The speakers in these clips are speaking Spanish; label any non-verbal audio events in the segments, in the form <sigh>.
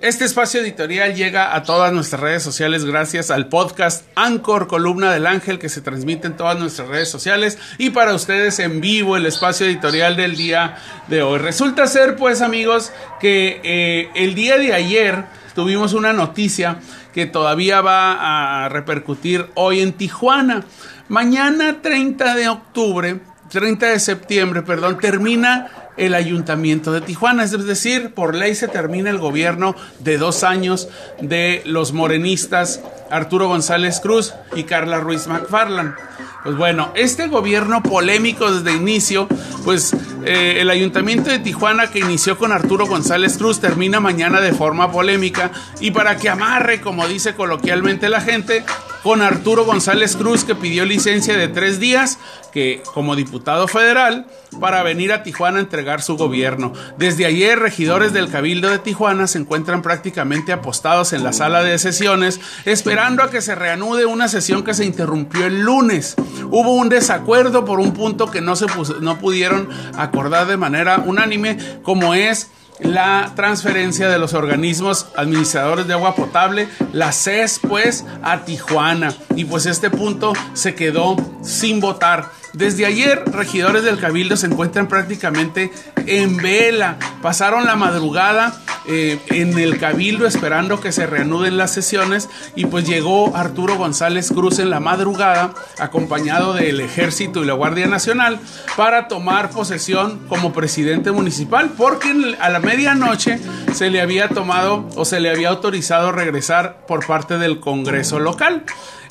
Este espacio editorial llega a todas nuestras redes sociales gracias al podcast Anchor Columna del Ángel que se transmite en todas nuestras redes sociales y para ustedes en vivo el espacio editorial del día de hoy. Resulta ser pues amigos que eh, el día de ayer tuvimos una noticia que todavía va a repercutir hoy en Tijuana. Mañana 30 de octubre, 30 de septiembre, perdón, termina el ayuntamiento de Tijuana. Es decir, por ley se termina el gobierno de dos años de los morenistas Arturo González Cruz y Carla Ruiz McFarland. Pues bueno, este gobierno polémico desde inicio, pues eh, el ayuntamiento de Tijuana que inició con Arturo González Cruz termina mañana de forma polémica y para que amarre, como dice coloquialmente la gente, con Arturo González Cruz que pidió licencia de tres días que como diputado federal para venir a Tijuana a entregar su gobierno. Desde ayer regidores del Cabildo de Tijuana se encuentran prácticamente apostados en la sala de sesiones esperando a que se reanude una sesión que se interrumpió el lunes. Hubo un desacuerdo por un punto que no se no pudieron acordar de manera unánime como es la transferencia de los organismos administradores de agua potable, la CES, pues, a Tijuana. Y pues este punto se quedó sin votar. Desde ayer, regidores del Cabildo se encuentran prácticamente en vela. Pasaron la madrugada eh, en el Cabildo esperando que se reanuden las sesiones y pues llegó Arturo González Cruz en la madrugada acompañado del Ejército y la Guardia Nacional para tomar posesión como presidente municipal porque a la medianoche se le había tomado o se le había autorizado regresar por parte del Congreso local.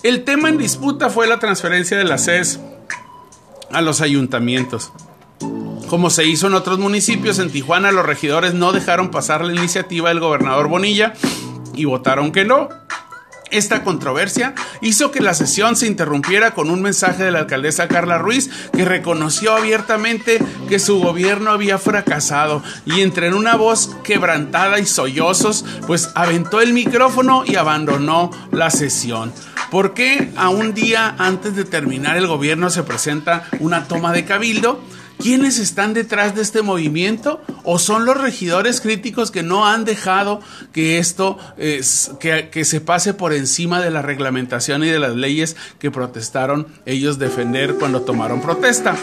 El tema en disputa fue la transferencia de la CES a los ayuntamientos. Como se hizo en otros municipios, en Tijuana los regidores no dejaron pasar la iniciativa del gobernador Bonilla y votaron que no. Esta controversia hizo que la sesión se interrumpiera con un mensaje de la alcaldesa Carla Ruiz que reconoció abiertamente que su gobierno había fracasado y entre en una voz quebrantada y sollozos, pues aventó el micrófono y abandonó la sesión. ¿Por qué a un día antes de terminar el gobierno se presenta una toma de cabildo? ¿Quiénes están detrás de este movimiento? ¿O son los regidores críticos que no han dejado que esto que, que, se pase por encima de la reglamentación y de las leyes que protestaron ellos defender cuando tomaron protesta?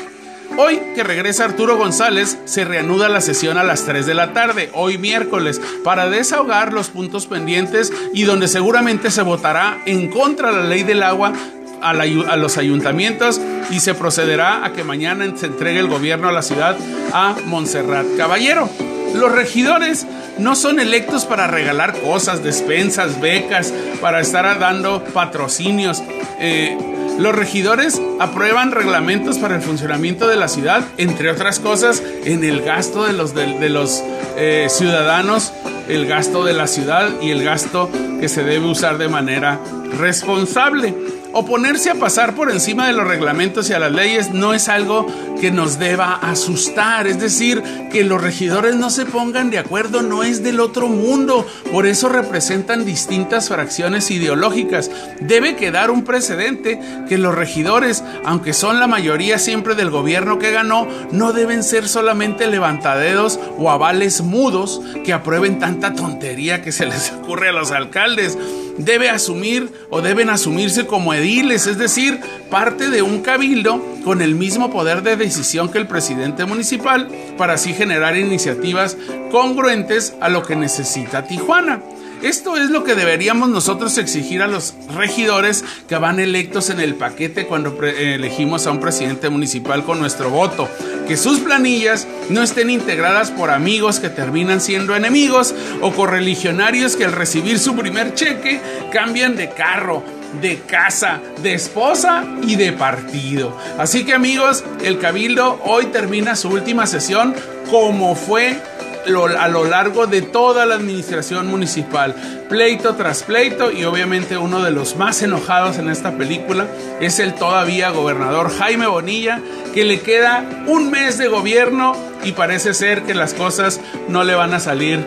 Hoy que regresa Arturo González, se reanuda la sesión a las 3 de la tarde, hoy miércoles, para desahogar los puntos pendientes y donde seguramente se votará en contra de la ley del agua a, los ayuntamientos y se procederá a que mañana se entregue el gobierno a la ciudad a Montserrat Caballero. Los regidores no son electos para regalar cosas, despensas, becas, para estar dando patrocinios. Eh, los regidores aprueban reglamentos para el funcionamiento de la ciudad, entre otras cosas, en el gasto de los, de, los eh, ciudadanos, el gasto de la ciudad y el gasto que se debe usar de manera responsable. Oponerse a pasar por encima de los reglamentos y a las leyes no es algo que nos deba asustar, es decir, que los regidores no se pongan de acuerdo no es del otro mundo, por eso representan distintas fracciones ideológicas. Debe quedar un precedente que los regidores, aunque son la mayoría siempre del gobierno que ganó, no deben ser solamente levantadedos o avales mudos que aprueben tanta tontería que se les <laughs> ocurre a los alcaldes. Debe asumir o deben asumirse como es decir, parte de un cabildo con el mismo poder de decisión que el presidente municipal para así generar iniciativas congruentes a lo que necesita Tijuana. Esto es lo que deberíamos nosotros exigir a los regidores que van electos en el paquete cuando elegimos a un presidente municipal con nuestro voto. Que sus planillas no estén integradas por amigos que terminan siendo enemigos o correligionarios que al recibir su primer cheque cambian de carro de casa, de esposa y de partido. Así que amigos, el Cabildo hoy termina su última sesión como fue a lo largo de toda la administración municipal, pleito tras pleito y obviamente uno de los más enojados en esta película es el todavía gobernador Jaime Bonilla, que le queda un mes de gobierno y parece ser que las cosas no le van a salir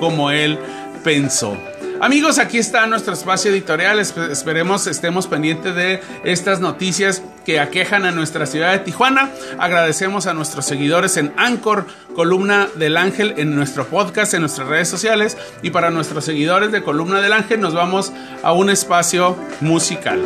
como él pensó. Amigos, aquí está nuestro espacio editorial. Esperemos estemos pendientes de estas noticias que aquejan a nuestra ciudad de Tijuana. Agradecemos a nuestros seguidores en Anchor, Columna del Ángel, en nuestro podcast, en nuestras redes sociales. Y para nuestros seguidores de Columna del Ángel, nos vamos a un espacio musical.